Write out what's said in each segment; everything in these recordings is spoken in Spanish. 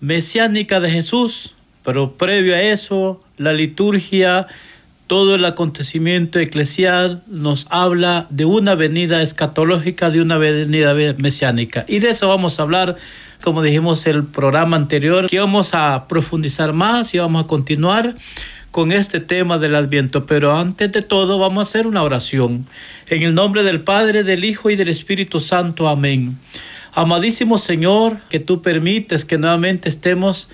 mesiánica de Jesús, pero previo a eso, la liturgia, todo el acontecimiento eclesial nos habla de una venida escatológica, de una venida mesiánica. Y de eso vamos a hablar, como dijimos el programa anterior, que vamos a profundizar más y vamos a continuar con este tema del Adviento. Pero antes de todo vamos a hacer una oración. En el nombre del Padre, del Hijo y del Espíritu Santo. Amén. Amadísimo Señor, que tú permites que nuevamente estemos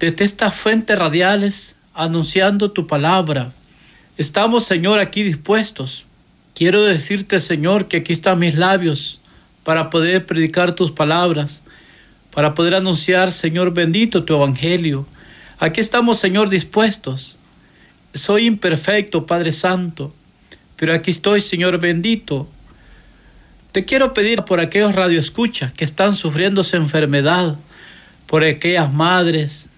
desde estas fuentes radiales anunciando tu palabra. Estamos, Señor, aquí dispuestos. Quiero decirte, Señor, que aquí están mis labios para poder predicar tus palabras, para poder anunciar, Señor bendito, tu evangelio. Aquí estamos, Señor, dispuestos. Soy imperfecto, Padre Santo, pero aquí estoy, Señor bendito, te quiero pedir por aquellos radioescuchas que están sufriendo su enfermedad, por aquellas madres,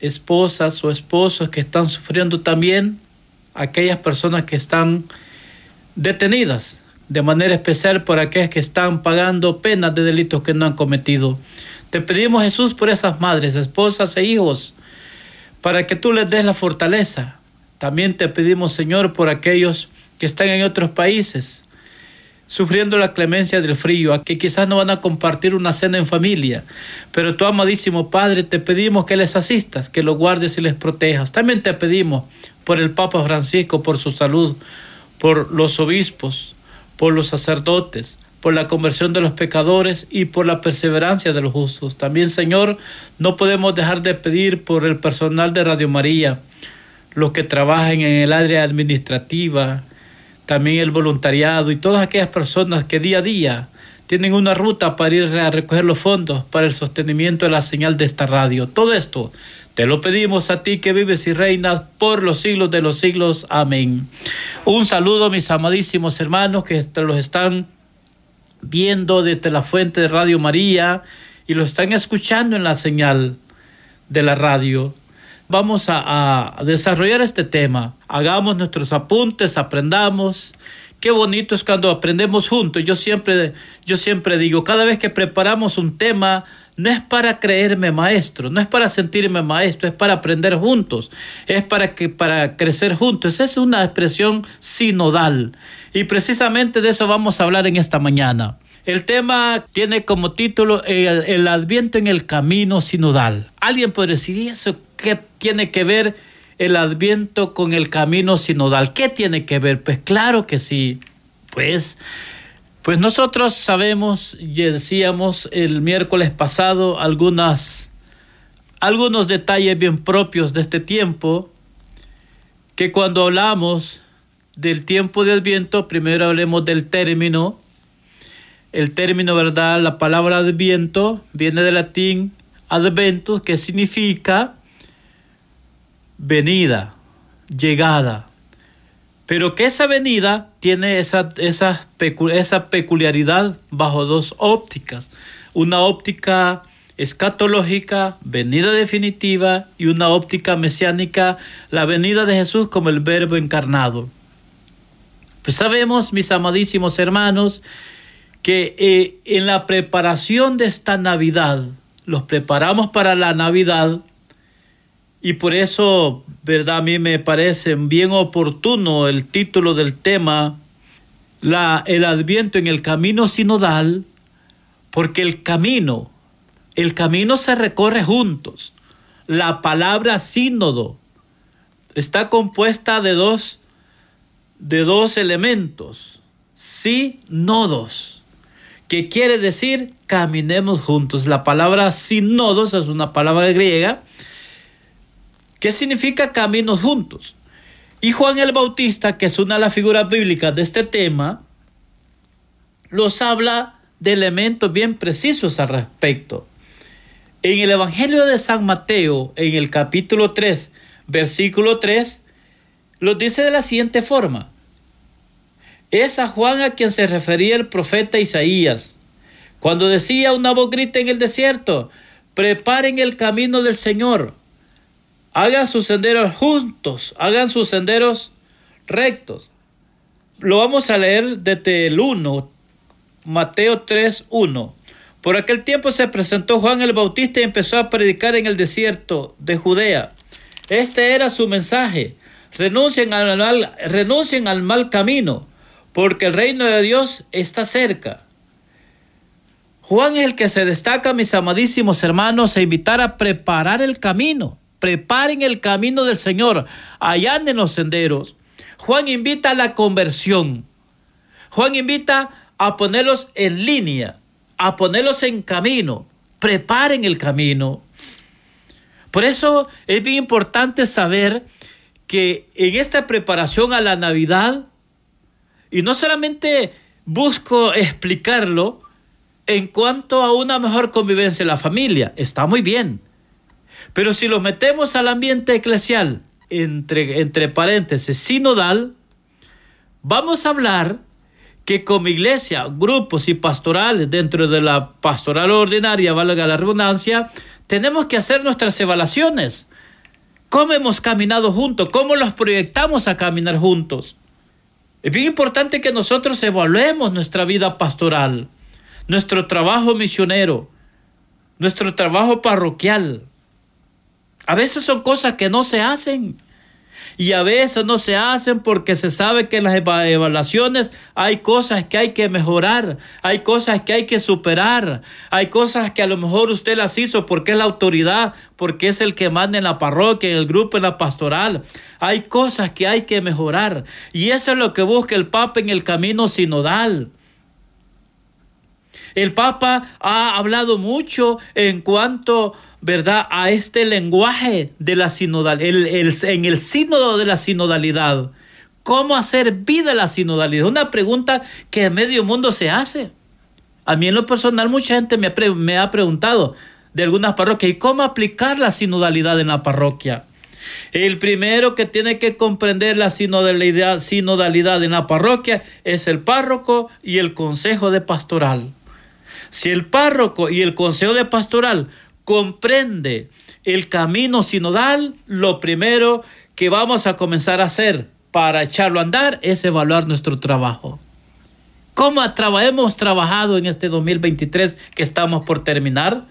esposas o esposos que están sufriendo también, aquellas personas que están detenidas, de manera especial por aquellas que están pagando penas de delitos que no han cometido. Te pedimos Jesús por esas madres, esposas e hijos, para que tú les des la fortaleza. También te pedimos Señor por aquellos que están en otros países, sufriendo la clemencia del frío, que quizás no van a compartir una cena en familia, pero tu amadísimo Padre te pedimos que les asistas, que los guardes y les protejas. También te pedimos por el Papa Francisco, por su salud, por los obispos, por los sacerdotes, por la conversión de los pecadores y por la perseverancia de los justos. También, Señor, no podemos dejar de pedir por el personal de Radio María, los que trabajan en el área administrativa, también el voluntariado y todas aquellas personas que día a día tienen una ruta para ir a recoger los fondos para el sostenimiento de la señal de esta radio. Todo esto te lo pedimos a ti que vives y reinas por los siglos de los siglos. Amén. Un saludo a mis amadísimos hermanos que los están viendo desde la fuente de Radio María y lo están escuchando en la señal de la radio vamos a, desarrollar este tema. Hagamos nuestros apuntes, aprendamos. Qué bonito es cuando aprendemos juntos. Yo siempre, yo siempre digo, cada vez que preparamos un tema, no es para creerme maestro, no es para sentirme maestro, es para aprender juntos, es para que para crecer juntos. Esa es una expresión sinodal. Y precisamente de eso vamos a hablar en esta mañana. El tema tiene como título el, Adviento en el camino sinodal. Alguien puede decir, ¿y eso qué tiene que ver el Adviento con el camino sinodal? ¿Qué tiene que ver? Pues claro que sí. Pues, pues nosotros sabemos, y decíamos el miércoles pasado, algunas, algunos detalles bien propios de este tiempo, que cuando hablamos del tiempo de Adviento, primero hablemos del término el término, ¿verdad? La palabra adviento viene del latín adventus, que significa venida, llegada. Pero que esa venida tiene esa, esa, esa peculiaridad bajo dos ópticas. Una óptica escatológica, venida definitiva, y una óptica mesiánica, la venida de Jesús como el verbo encarnado. Pues sabemos, mis amadísimos hermanos, que eh, en la preparación de esta Navidad, los preparamos para la Navidad y por eso, verdad, a mí me parece bien oportuno el título del tema, la, el adviento en el camino sinodal, porque el camino, el camino se recorre juntos. La palabra sínodo está compuesta de dos, de dos elementos, sí, nodos que quiere decir caminemos juntos. La palabra sinodos es una palabra griega que significa caminos juntos. Y Juan el Bautista, que es una de las figuras bíblicas de este tema, los habla de elementos bien precisos al respecto. En el Evangelio de San Mateo, en el capítulo 3, versículo 3, lo dice de la siguiente forma. Es a Juan a quien se refería el profeta Isaías, cuando decía una voz grita en el desierto, preparen el camino del Señor, hagan sus senderos juntos, hagan sus senderos rectos. Lo vamos a leer desde el 1, Mateo 3, 1. Por aquel tiempo se presentó Juan el Bautista y empezó a predicar en el desierto de Judea. Este era su mensaje. Renuncien al mal, renuncien al mal camino, porque el reino de Dios está cerca. Juan es el que se destaca, mis amadísimos hermanos, a invitar a preparar el camino. Preparen el camino del Señor, allá en los senderos. Juan invita a la conversión. Juan invita a ponerlos en línea a ponerlos en camino, preparen el camino. Por eso es bien importante saber que en esta preparación a la Navidad, y no solamente busco explicarlo en cuanto a una mejor convivencia en la familia, está muy bien, pero si lo metemos al ambiente eclesial, entre, entre paréntesis, sinodal, vamos a hablar que como iglesia, grupos y pastorales dentro de la pastoral ordinaria, valga la redundancia, tenemos que hacer nuestras evaluaciones. ¿Cómo hemos caminado juntos? ¿Cómo los proyectamos a caminar juntos? Es bien importante que nosotros evaluemos nuestra vida pastoral, nuestro trabajo misionero, nuestro trabajo parroquial. A veces son cosas que no se hacen y a veces no se hacen porque se sabe que en las evaluaciones hay cosas que hay que mejorar, hay cosas que hay que superar, hay cosas que a lo mejor usted las hizo porque es la autoridad, porque es el que manda en la parroquia, en el grupo, en la pastoral. Hay cosas que hay que mejorar y eso es lo que busca el Papa en el camino sinodal. El Papa ha hablado mucho en cuanto ¿verdad?, a este lenguaje de la sinodalidad, en el sínodo de la sinodalidad. ¿Cómo hacer vida la sinodalidad? Una pregunta que medio mundo se hace. A mí en lo personal mucha gente me, ha preguntado de algunas parroquias, ¿y cómo aplicar la sinodalidad en la parroquia? El primero que tiene que comprender la sinodalidad en la parroquia es el párroco y el consejo de pastoral. Si el párroco y el consejo de pastoral comprende el camino sinodal, lo primero que vamos a comenzar a hacer para echarlo a andar es evaluar nuestro trabajo. ¿Cómo hemos trabajado en este 2023 que estamos por terminar?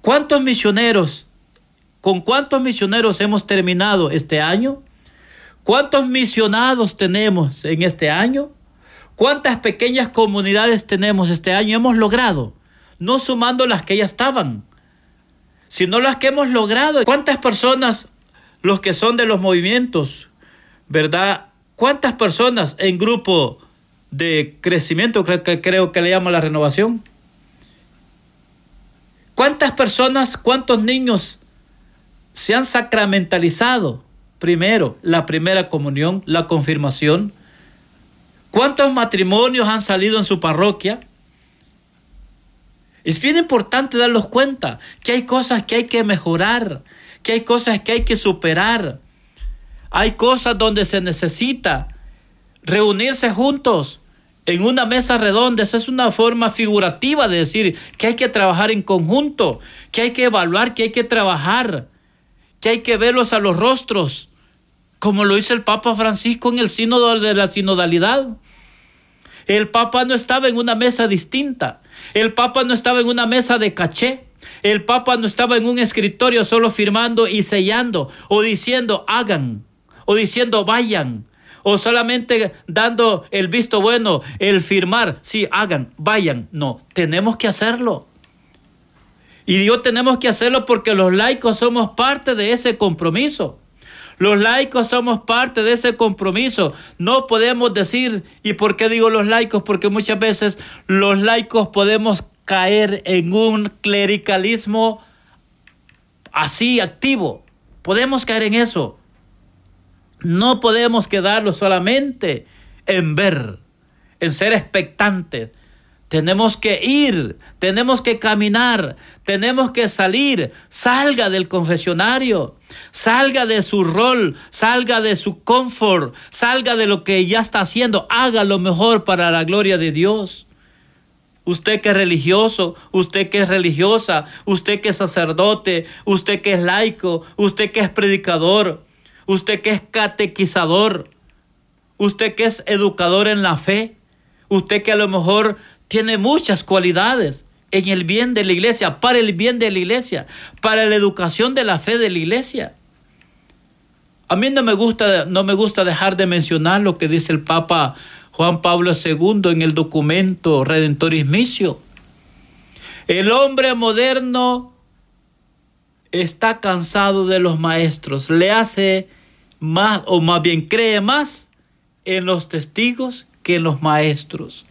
¿Cuántos misioneros, con cuántos misioneros hemos terminado este año? ¿Cuántos misionados tenemos en este año? ¿Cuántas pequeñas comunidades tenemos este año? Hemos logrado, no sumando las que ya estaban, sino las que hemos logrado. ¿Cuántas personas, los que son de los movimientos, verdad? ¿Cuántas personas en grupo de crecimiento, creo que, creo que le llama la renovación? ¿Cuántas personas, cuántos niños se han sacramentalizado? Primero, la primera comunión, la confirmación. ¿Cuántos matrimonios han salido en su parroquia? Es bien importante darnos cuenta que hay cosas que hay que mejorar, que hay cosas que hay que superar. Hay cosas donde se necesita reunirse juntos en una mesa redonda. Esa es una forma figurativa de decir que hay que trabajar en conjunto, que hay que evaluar, que hay que trabajar, que hay que verlos a los rostros, como lo hizo el Papa Francisco en el sínodo de la sinodalidad. El Papa no estaba en una mesa distinta. El Papa no estaba en una mesa de caché. El Papa no estaba en un escritorio solo firmando y sellando o diciendo hagan o diciendo vayan o solamente dando el visto bueno, el firmar, sí, hagan, vayan. No, tenemos que hacerlo. Y Dios tenemos que hacerlo porque los laicos somos parte de ese compromiso. Los laicos somos parte de ese compromiso. No podemos decir, ¿y por qué digo los laicos? Porque muchas veces los laicos podemos caer en un clericalismo así activo. Podemos caer en eso. No podemos quedarlo solamente en ver, en ser expectantes. Tenemos que ir, tenemos que caminar, tenemos que salir. Salga del confesionario, salga de su rol, salga de su confort, salga de lo que ya está haciendo, haga lo mejor para la gloria de Dios. Usted que es religioso, usted que es religiosa, usted que es sacerdote, usted que es laico, usted que es predicador, usted que es catequizador, usted que es educador en la fe, usted que a lo mejor tiene muchas cualidades en el bien de la iglesia, para el bien de la iglesia, para la educación de la fe de la iglesia. A mí no me gusta, no me gusta dejar de mencionar lo que dice el Papa Juan Pablo II en el documento Redentoris Missio. El hombre moderno está cansado de los maestros, le hace más, o más bien cree más en los testigos que en los maestros.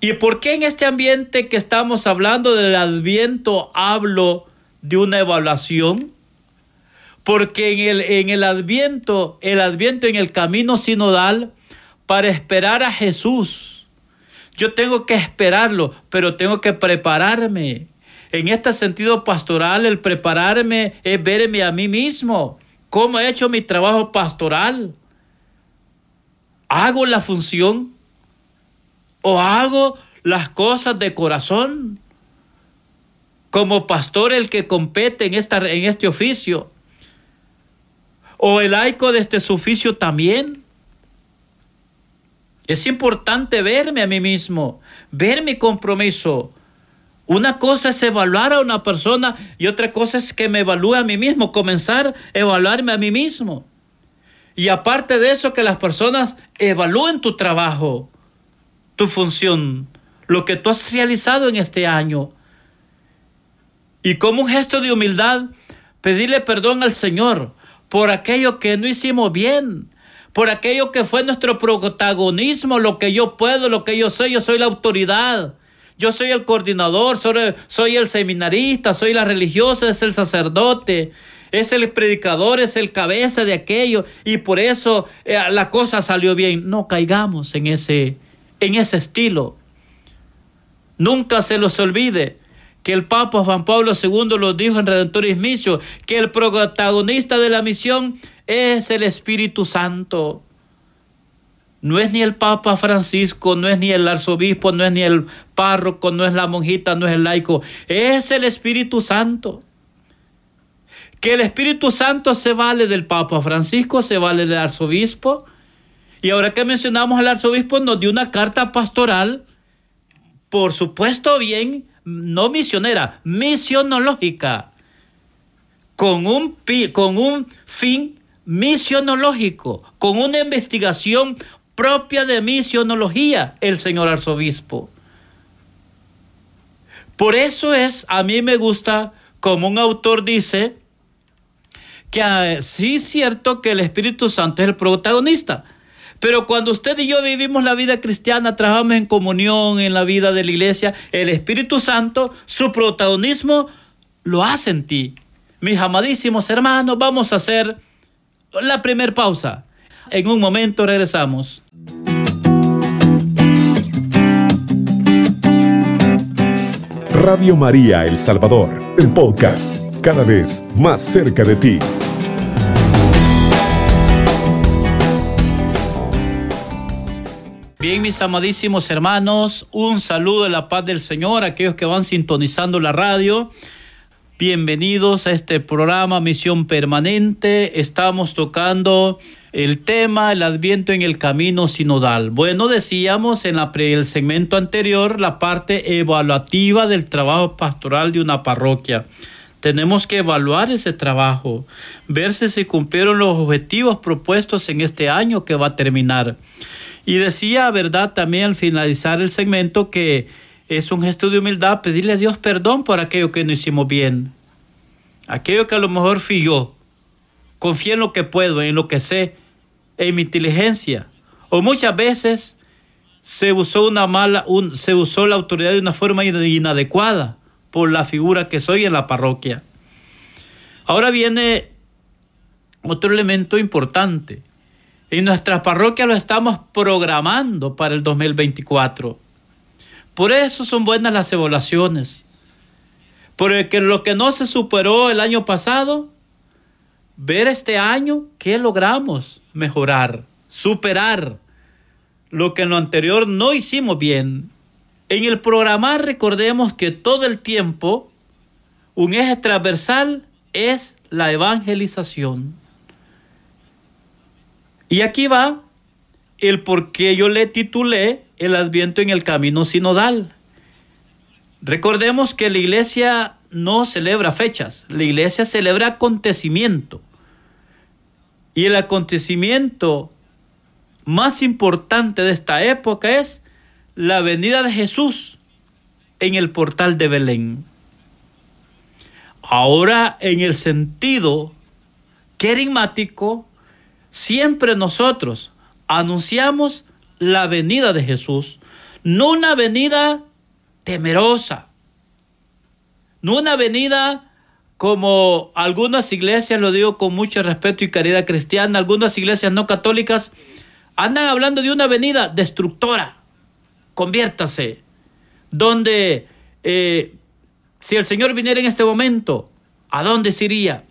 ¿Y por qué en este ambiente que estamos hablando del adviento hablo de una evaluación? Porque en el, en el adviento, el adviento en el camino sinodal, para esperar a Jesús, yo tengo que esperarlo, pero tengo que prepararme. En este sentido pastoral, el prepararme es verme a mí mismo. ¿Cómo he hecho mi trabajo pastoral? ¿Hago la función? O hago las cosas de corazón. Como pastor el que compete en, esta, en este oficio. O el laico de este oficio también. Es importante verme a mí mismo, ver mi compromiso. Una cosa es evaluar a una persona y otra cosa es que me evalúe a mí mismo, comenzar a evaluarme a mí mismo. Y aparte de eso, que las personas evalúen tu trabajo tu función, lo que tú has realizado en este año. Y como un gesto de humildad, pedirle perdón al Señor por aquello que no hicimos bien, por aquello que fue nuestro protagonismo, lo que yo puedo, lo que yo soy, yo soy la autoridad. Yo soy el coordinador, soy, el seminarista, soy la religiosa, es el sacerdote, es el predicador, es el cabeza de aquello, y por eso eh, la cosa salió bien. No caigamos en ese, en ese estilo. Nunca se los olvide que el Papa Juan Pablo II lo dijo en Redentoris Missio, que el protagonista de la misión es el Espíritu Santo. No es ni el Papa Francisco, no es ni el arzobispo, no es ni el párroco, no es la monjita, no es el laico, es el Espíritu Santo. Que el Espíritu Santo se vale del Papa Francisco, se vale del arzobispo, y ahora que mencionamos al arzobispo, nos dio una carta pastoral, por supuesto bien, no misionera, misionológica, con un, con un fin misionológico, con una investigación propia de misionología, el señor arzobispo. Por eso es, a mí me gusta, como un autor dice, que ah, sí es cierto que el Espíritu Santo es el protagonista, pero cuando usted y yo vivimos la vida cristiana, trabajamos en comunión en la vida de la iglesia, el Espíritu Santo, su protagonismo lo hace en ti. Mis amadísimos hermanos, vamos a hacer la primera pausa. En un momento regresamos. Radio María El Salvador, el podcast, cada vez más cerca de ti. Bien, mis amadísimos hermanos, un saludo de la paz del Señor a aquellos que van sintonizando la radio. Bienvenidos a este programa Misión Permanente. Estamos tocando el tema el Adviento en el camino sinodal. Bueno, decíamos en la el segmento anterior la parte evaluativa del trabajo pastoral de una parroquia. Tenemos que evaluar ese trabajo, ver si se cumplieron los objetivos propuestos en este año que va a terminar. Y decía, ¿verdad? También al finalizar el segmento que es un gesto de humildad pedirle a Dios perdón por aquello que no hicimos bien. Aquello que a lo mejor fui yo. Confié en lo que puedo, en lo que sé, en mi inteligencia. O muchas veces se usó una mala, se usó la autoridad de una forma inadecuada por la figura que soy en la parroquia. Ahora viene otro elemento importante. En nuestra parroquia lo estamos programando para el 2024. Por eso son buenas las evaluaciones. Porque lo que no se superó el año pasado, ver este año qué logramos mejorar, superar lo que en lo anterior no hicimos bien. En el programar recordemos que todo el tiempo un eje transversal es la evangelización. Y aquí va el por qué yo le titulé el Adviento en el Camino Sinodal. Recordemos que la iglesia no celebra fechas, la iglesia celebra acontecimiento. Y el acontecimiento más importante de esta época es la venida de Jesús en el portal de Belén. Ahora, en el sentido querigmático, siempre nosotros anunciamos la venida de Jesús, no una venida temerosa, no una venida como algunas iglesias, lo digo con mucho respeto y caridad cristiana, algunas iglesias no católicas andan hablando de una venida destructora, conviértase, donde eh, si el Señor viniera en este momento, ¿a dónde se iría?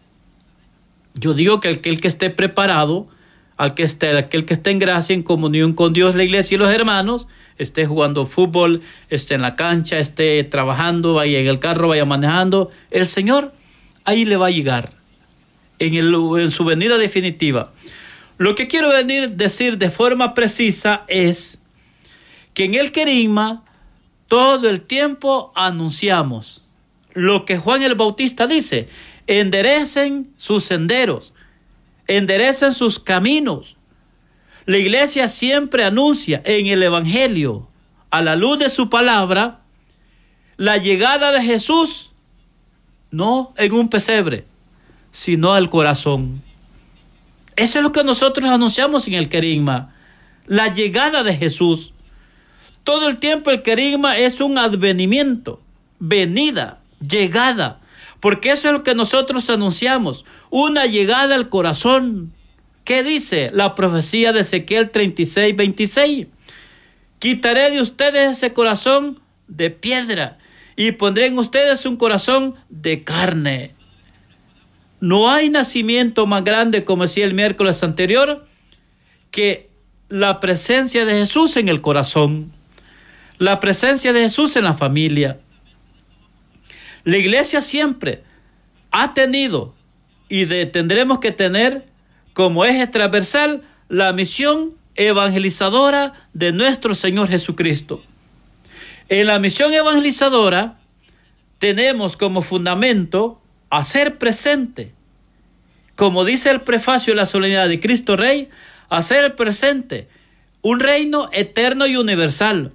Yo digo que aquel que esté preparado, al que esté, aquel que esté en gracia, en comunión con Dios, la iglesia y los hermanos, esté jugando fútbol, esté en la cancha, esté trabajando, vaya en el carro, vaya manejando, el Señor ahí le va a llegar en, su venida definitiva. Lo que quiero venir decir de forma precisa es que en el querigma todo el tiempo anunciamos lo que Juan el Bautista dice, enderecen sus senderos, enderecen sus caminos. La iglesia siempre anuncia en el Evangelio, a la luz de su palabra, la llegada de Jesús, no en un pesebre, sino al corazón. Eso es lo que nosotros anunciamos en el querigma, la llegada de Jesús. Todo el tiempo el querigma es un advenimiento, venida, llegada, porque eso es lo que nosotros anunciamos, una llegada al corazón. ¿Qué dice la profecía de Ezequiel 36, 26? Quitaré de ustedes ese corazón de piedra y pondré en ustedes un corazón de carne. No hay nacimiento más grande, como decía el miércoles anterior, que la presencia de Jesús en el corazón, la presencia de Jesús en la familia. La iglesia siempre ha tenido y tendremos que tener como eje transversal la misión evangelizadora de nuestro Señor Jesucristo. En la misión evangelizadora tenemos como fundamento hacer presente, como dice el prefacio de la solemnidad de Cristo Rey, hacer presente un reino eterno y universal,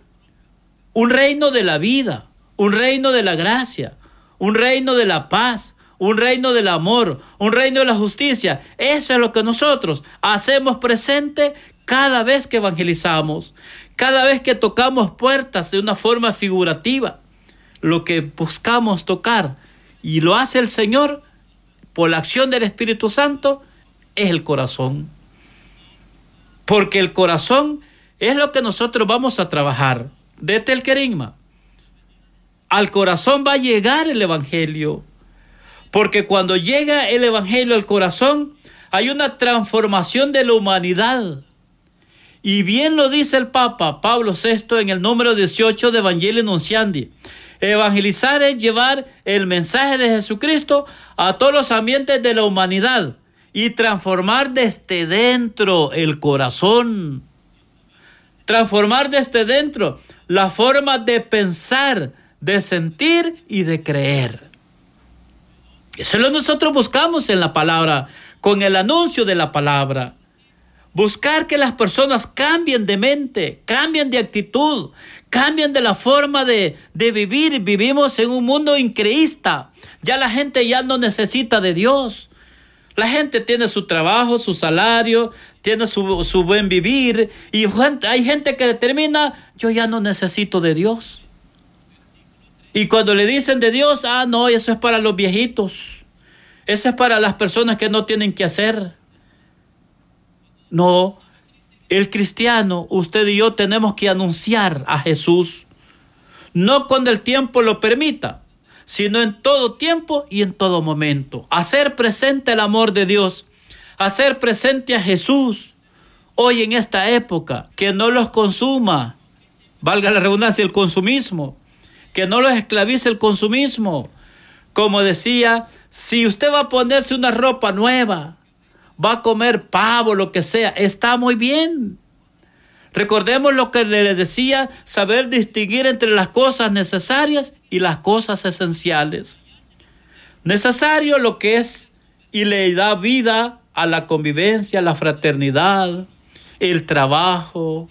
un reino de la vida, un reino de la gracia, un reino de la paz, un reino del amor, un reino de la justicia. Eso es lo que nosotros hacemos presente cada vez que evangelizamos, cada vez que tocamos puertas de una forma figurativa. Lo que buscamos tocar y lo hace el Señor por la acción del Espíritu Santo es el corazón. Porque el corazón es lo que nosotros vamos a trabajar desde el querigma al corazón va a llegar el Evangelio. Porque cuando llega el Evangelio al corazón, hay una transformación de la humanidad. Y bien lo dice el Papa Pablo VI en el número 18 de Evangelio Nunciandi. Evangelizar es llevar el mensaje de Jesucristo a todos los ambientes de la humanidad y transformar desde dentro el corazón. Transformar desde dentro la forma de pensar, de sentir y de creer. Eso es lo que nosotros buscamos en la palabra, con el anuncio de la palabra. Buscar que las personas cambien de mente, cambien de actitud, cambien de la forma de, de vivir. Vivimos en un mundo increísta. Ya la gente ya no necesita de Dios. La gente tiene su trabajo, su salario, tiene su, su buen vivir. Y hay gente que determina, yo ya no necesito de Dios. Y cuando le dicen de Dios, ah, no, eso es para los viejitos. Eso es para las personas que no tienen que hacer. No, el cristiano, usted y yo tenemos que anunciar a Jesús. no cuando el tiempo lo permita, sino en todo tiempo y en todo momento. Hacer presente el amor de Dios, hacer presente a Jesús hoy en esta época, que no los consuma, valga la redundancia, el consumismo, que no los esclavice el consumismo. Como decía, si usted va a ponerse una ropa nueva, va a comer pavo, lo que sea, está muy bien. Recordemos lo que le decía, saber distinguir entre las cosas necesarias y las cosas esenciales. Necesario lo que es y le da vida a la convivencia, la fraternidad, el trabajo,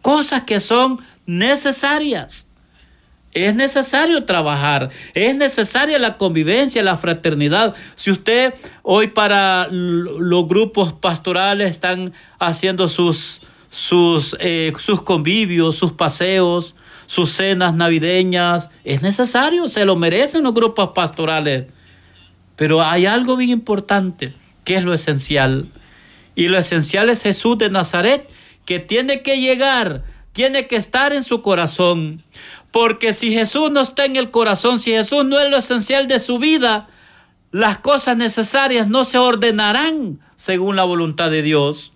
cosas que son necesarias. Es necesario trabajar, es necesaria la convivencia, la fraternidad. Si usted hoy para los grupos pastorales están haciendo sus, sus, eh, sus convivios, sus paseos, sus cenas navideñas, es necesario, se lo merecen los grupos pastorales. Pero hay algo bien importante, que es lo esencial. Y lo esencial es Jesús de Nazaret, que tiene que llegar, tiene que estar en su corazón. Porque si Jesús no está en el corazón, si Jesús no es lo esencial de su vida, las cosas necesarias no se ordenarán según la voluntad de Dios.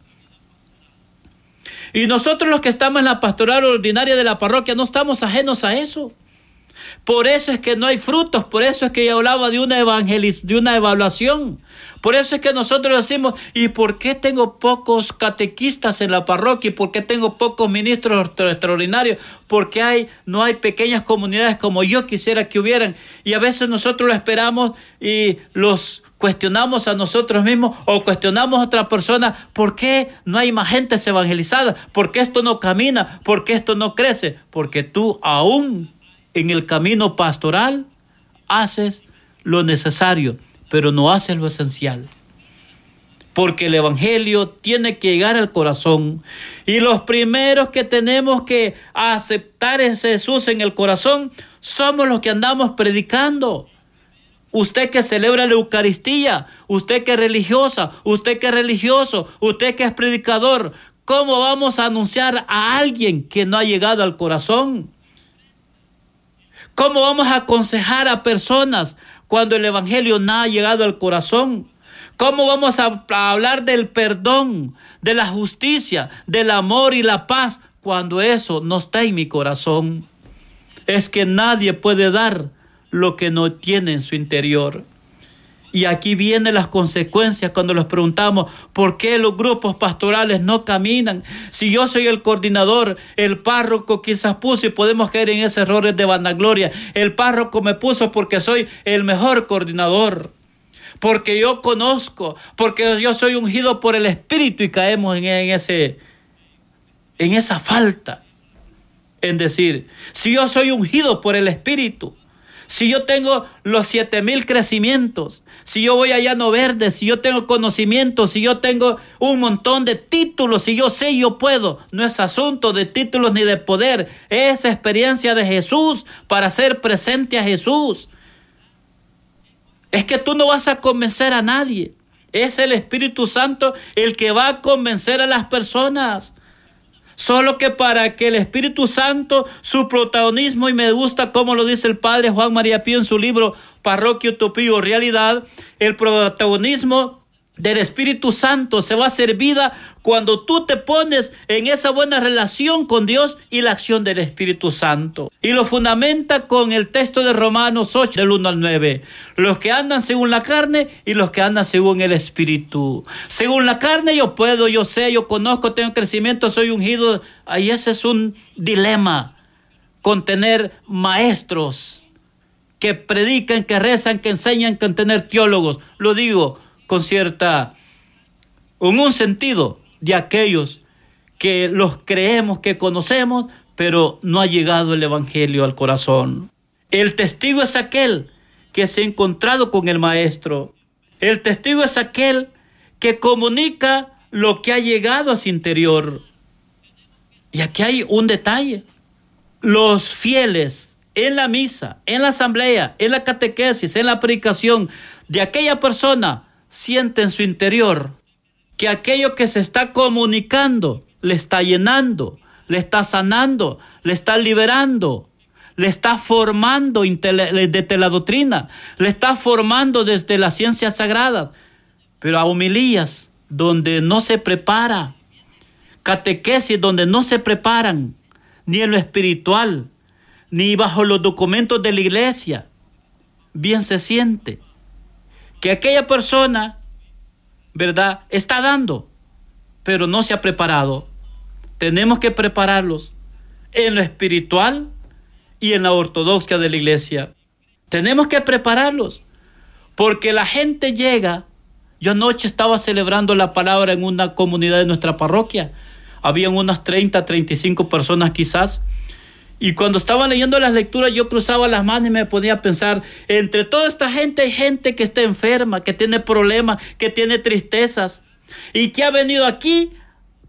Y nosotros los que estamos en la pastoral ordinaria de la parroquia no estamos ajenos a eso. Por eso es que no hay frutos, por eso es que yo hablaba de una evangeliz de una evaluación. Por eso es que nosotros decimos, ¿y por qué tengo pocos catequistas en la parroquia? ¿Y por qué tengo pocos ministros extraordinarios? Porque hay, no hay pequeñas comunidades como yo quisiera que hubieran. Y a veces nosotros lo esperamos y los cuestionamos a nosotros mismos o cuestionamos a otra persona, ¿por qué no hay más gente evangelizada? ¿Por qué esto no camina? ¿Por qué esto no crece? Porque tú aún en el camino pastoral haces lo necesario pero no hace lo esencial. Porque el Evangelio tiene que llegar al corazón. Y los primeros que tenemos que aceptar ese Jesús en el corazón somos los que andamos predicando. Usted que celebra la Eucaristía, usted que es religiosa, usted que es religioso, usted que es predicador, ¿cómo vamos a anunciar a alguien que no ha llegado al corazón? ¿Cómo vamos a aconsejar a personas cuando el Evangelio no ha llegado al corazón? ¿Cómo vamos a, hablar del perdón, de la justicia, del amor y la paz cuando eso no está en mi corazón? Es que nadie puede dar lo que no tiene en su interior. Y aquí vienen las consecuencias cuando les preguntamos por qué los grupos pastorales no caminan. Si yo soy el coordinador, el párroco quizás puso y podemos caer en esos errores de vanagloria. El párroco me puso porque soy el mejor coordinador. Porque yo conozco, porque yo soy ungido por el Espíritu y caemos en, ese, en esa falta. En decir, si yo soy ungido por el Espíritu, si yo tengo los siete mil crecimientos, si yo voy a Llano Verde, si yo tengo conocimiento, si yo tengo un montón de títulos, si yo sé, yo puedo. No es asunto de títulos ni de poder, es experiencia de Jesús para ser presente a Jesús. Es que tú no vas a convencer a nadie. Es el Espíritu Santo el que va a convencer a las personas. Solo que para que el Espíritu Santo, su protagonismo, y me gusta como lo dice el Padre Juan María Pío en su libro Parroquia, Utopía o Realidad, el protagonismo del Espíritu Santo se va a hacer vida cuando tú te pones en esa buena relación con Dios y la acción del Espíritu Santo. Y lo fundamenta con el texto de Romanos 8 del 1 al 9. Los que andan según la carne y los que andan según el Espíritu. Según la carne yo puedo, yo sé, yo conozco, tengo crecimiento, soy ungido. Ahí ese es un dilema con tener maestros que predican, que rezan, que enseñan, con tener teólogos. Lo digo con cierta, en un sentido de aquellos que los creemos, que conocemos, pero no ha llegado el Evangelio al corazón. El testigo es aquel que se ha encontrado con el Maestro. El testigo es aquel que comunica lo que ha llegado a su interior. Y aquí hay un detalle. Los fieles en la misa, en la asamblea, en la catequesis, en la predicación de aquella persona siente en su interior que aquello que se está comunicando le está llenando, le está sanando, le está liberando, le está formando desde la doctrina, le está formando desde las ciencias sagradas, pero a homilías donde no se prepara, catequesis donde no se preparan, ni en lo espiritual, ni bajo los documentos de la iglesia, bien se siente que aquella persona, ¿verdad?, está dando, pero no se ha preparado. Tenemos que prepararlos en lo espiritual y en la ortodoxia de la iglesia. Tenemos que prepararlos, porque la gente llega. Yo anoche estaba celebrando la palabra en una comunidad de nuestra parroquia. Habían unas 30, 35 personas quizás. Y cuando estaba leyendo las lecturas, yo cruzaba las manos y me ponía a pensar, entre toda esta gente hay gente que está enferma, que tiene problemas, que tiene tristezas, y que ha venido aquí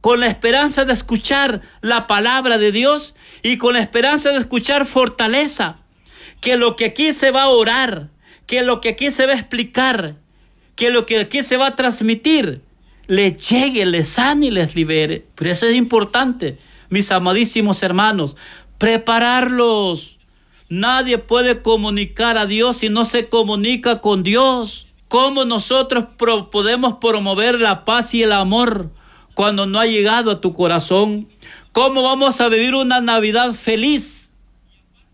con la esperanza de escuchar la palabra de Dios y con la esperanza de escuchar fortaleza, que lo que aquí se va a orar, que lo que aquí se va a explicar, que lo que aquí se va a transmitir, les llegue, les sane y les libere. Por eso es importante, mis amadísimos hermanos, prepararlos. Nadie puede comunicar a Dios si no se comunica con Dios. ¿Cómo nosotros podemos promover la paz y el amor cuando no ha llegado a tu corazón? ¿Cómo vamos a vivir una Navidad feliz?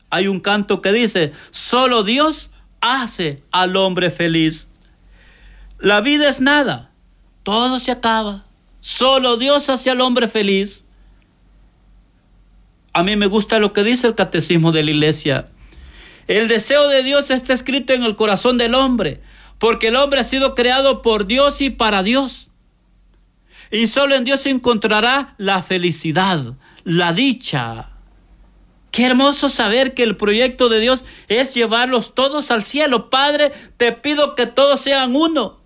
Hay un canto que dice, solo Dios hace al hombre feliz. La vida es nada, todo se acaba. Solo Dios hace al hombre feliz. A mí me gusta lo que dice el catecismo de la iglesia. El deseo de Dios está escrito en el corazón del hombre, porque el hombre ha sido creado por Dios y para Dios. Y solo en Dios encontrará la felicidad, la dicha. Qué hermoso saber que el proyecto de Dios es llevarlos todos al cielo. Padre, te pido que todos sean uno.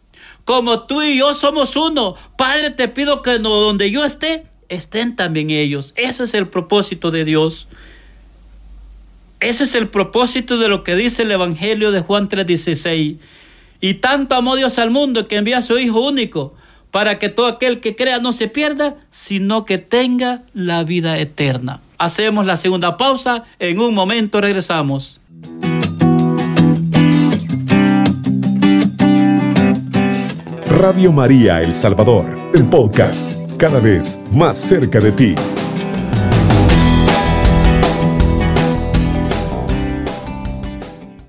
Como tú y yo somos uno. Padre, te pido que no, donde yo esté, estén también ellos. Ese es el propósito de Dios. Ese es el propósito de lo que dice el Evangelio de Juan 3:16. Y tanto amó Dios al mundo que envía a su Hijo único para que todo aquel que crea no se pierda, sino que tenga la vida eterna. Hacemos la segunda pausa, en un momento regresamos. Radio María El Salvador, el podcast cada vez más cerca de ti.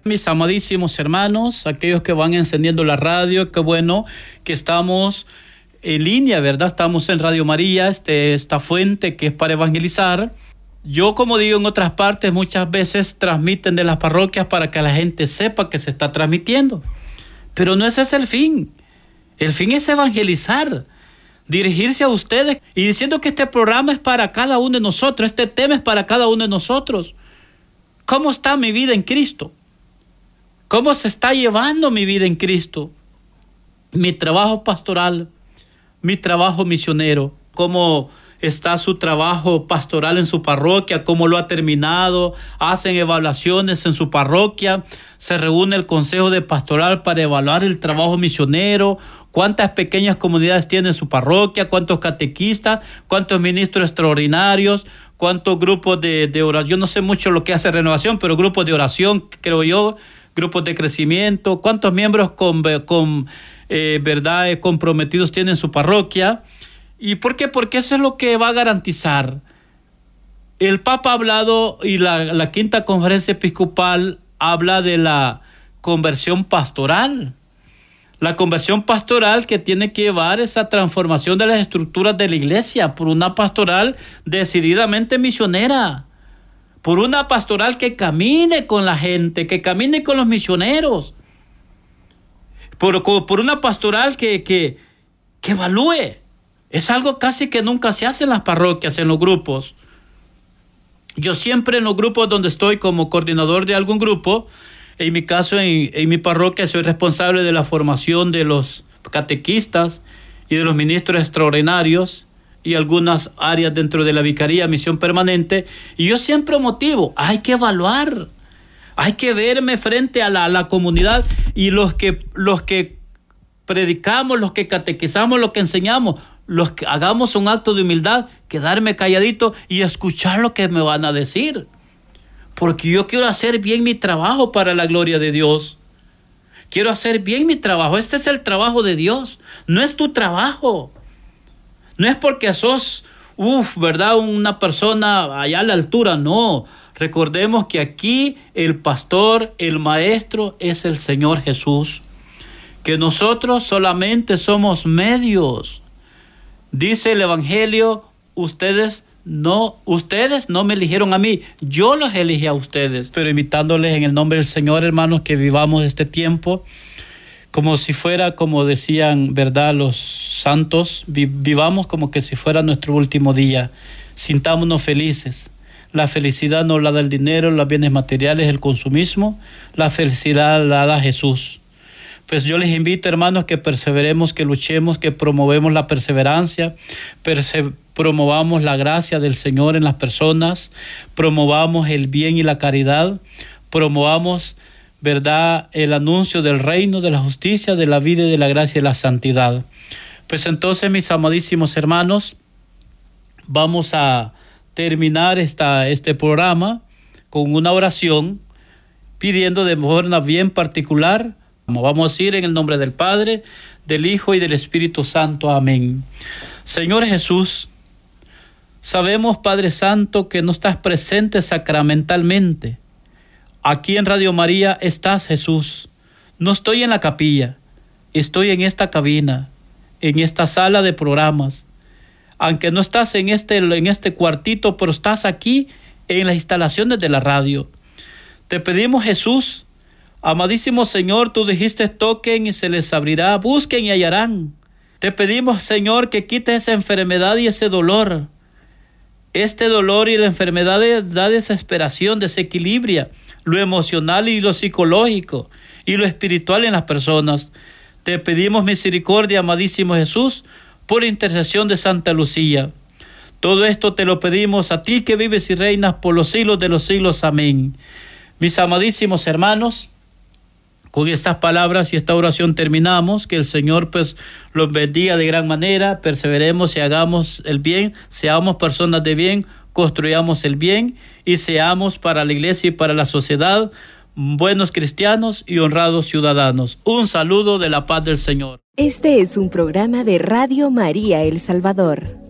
Mis amadísimos hermanos, aquellos que van encendiendo la radio, qué bueno que estamos en línea, ¿verdad? Estamos en Radio María, este, esta fuente que es para evangelizar. Yo, como digo en otras partes, muchas veces transmiten de las parroquias para que la gente sepa que se está transmitiendo. Pero no ese es el fin. El fin es evangelizar dirigirse a ustedes y diciendo que este programa es para cada uno de nosotros, este tema es para cada uno de nosotros. ¿Cómo está mi vida en Cristo? ¿Cómo se está llevando mi vida en Cristo? Mi trabajo pastoral, mi trabajo misionero, cómo está su trabajo pastoral en su parroquia, cómo lo ha terminado, hacen evaluaciones en su parroquia, se reúne el consejo de pastoral para evaluar el trabajo misionero, cuántas pequeñas comunidades tiene su parroquia, cuántos catequistas, cuántos ministros extraordinarios, cuántos grupos de, oración, no sé mucho lo que hace renovación, pero grupos de oración, creo yo, grupos de crecimiento, cuántos miembros con, con eh, verdad comprometidos tiene su parroquia. ¿Y por qué? Porque eso es lo que va a garantizar. El Papa ha hablado y la, la quinta conferencia episcopal habla de la conversión pastoral la conversión pastoral que tiene que llevar esa transformación de las estructuras de la iglesia por una pastoral decididamente misionera, por una pastoral que camine con la gente, que camine con los misioneros, por, por una pastoral que, que, que evalúe. Es algo casi que nunca se hace en las parroquias, en los grupos. Yo siempre en los grupos donde estoy como coordinador de algún grupo, en mi caso, en, mi parroquia, soy responsable de la formación de los catequistas y de los ministros extraordinarios y algunas áreas dentro de la vicaría, misión permanente. Y yo siempre motivo, hay que evaluar, hay que verme frente a la, a la comunidad y los que, los que predicamos, los que catequizamos, los que enseñamos, los que hagamos un acto de humildad, quedarme calladito y escuchar lo que me van a decir. Porque yo quiero hacer bien mi trabajo para la gloria de Dios. Quiero hacer bien mi trabajo. Este es el trabajo de Dios. No es tu trabajo. No es porque sos, uff, ¿verdad? Una persona allá a la altura. No. Recordemos que aquí el pastor, el maestro es el Señor Jesús. Que nosotros solamente somos medios. Dice el Evangelio, ustedes no, ustedes no me eligieron a mí, yo los elegí a ustedes, pero invitándoles en el nombre del Señor, hermanos, que vivamos este tiempo como si fuera, como decían, ¿verdad? Los santos, vivamos como que si fuera nuestro último día, sintámonos felices. La felicidad no la da el dinero, los bienes materiales, el consumismo, la felicidad la da Jesús. Pues yo les invito, hermanos, que perseveremos, que luchemos, que promovemos la perseverancia, promovamos la gracia del Señor en las personas, promovamos el bien y la caridad, promovamos, ¿verdad?, el anuncio del reino, de la justicia, de la vida y de la gracia y la santidad. Pues entonces, mis amadísimos hermanos, vamos a terminar esta, este programa con una oración pidiendo de forma bien particular Vamos a ir en el nombre del Padre, del Hijo y del Espíritu Santo. Amén. Señor Jesús, sabemos, Padre Santo, que no estás presente sacramentalmente. Aquí en Radio María estás, Jesús. No estoy en la capilla, estoy en esta cabina, en esta sala de programas. Aunque no estás en este, en este cuartito, pero estás aquí en las instalaciones de la radio. Te pedimos, Jesús, Amadísimo Señor, tú dijiste toquen y se les abrirá, busquen y hallarán. Te pedimos, Señor, que quites esa enfermedad y ese dolor. Este dolor y la enfermedad da desesperación, desequilibria lo emocional y lo psicológico y lo espiritual en las personas. Te pedimos misericordia, amadísimo Jesús, por intercesión de Santa Lucía. Todo esto te lo pedimos a ti que vives y reinas por los siglos de los siglos. Amén. Mis amadísimos hermanos, con estas palabras y esta oración terminamos, que el Señor pues los bendiga de gran manera, perseveremos y hagamos el bien, seamos personas de bien, construyamos el bien y seamos para la iglesia y para la sociedad buenos cristianos y honrados ciudadanos. Un saludo de la paz del Señor. Este es un programa de Radio María El Salvador.